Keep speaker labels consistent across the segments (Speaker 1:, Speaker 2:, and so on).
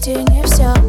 Speaker 1: почти не все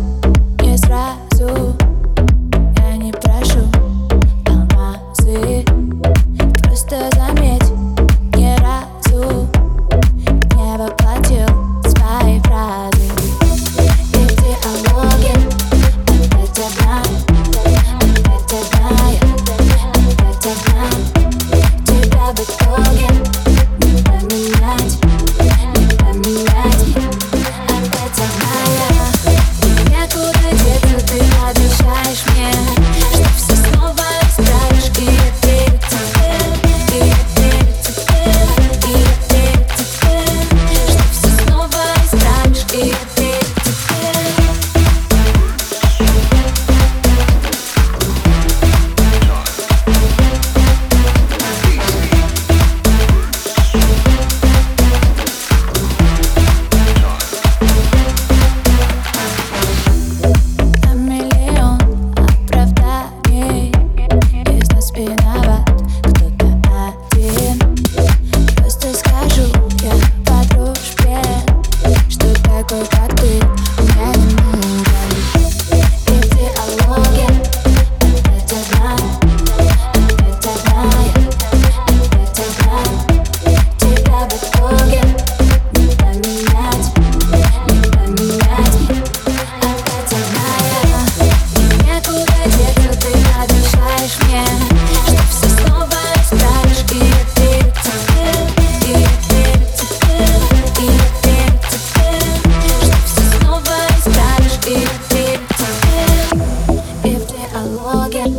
Speaker 1: again.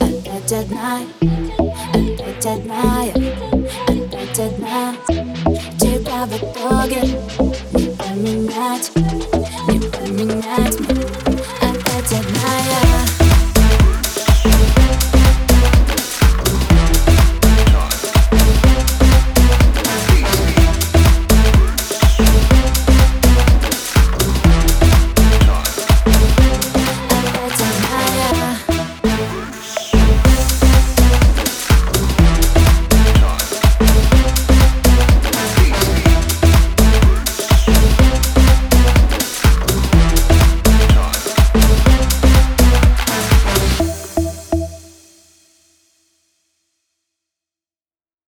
Speaker 1: And I did not. and I did not. and I did night. Ты правда тоген, не поменять, не.